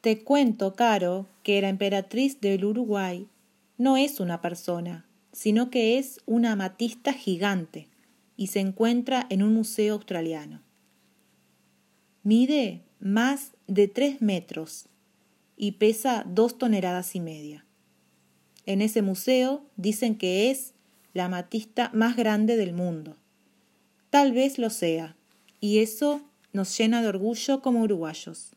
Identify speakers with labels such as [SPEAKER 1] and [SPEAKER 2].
[SPEAKER 1] Te cuento, Caro, que la emperatriz del Uruguay no es una persona, sino que es una amatista gigante y se encuentra en un museo australiano. Mide más de tres metros y pesa dos toneladas y media. En ese museo dicen que es la amatista más grande del mundo. Tal vez lo sea, y eso nos llena de orgullo como uruguayos.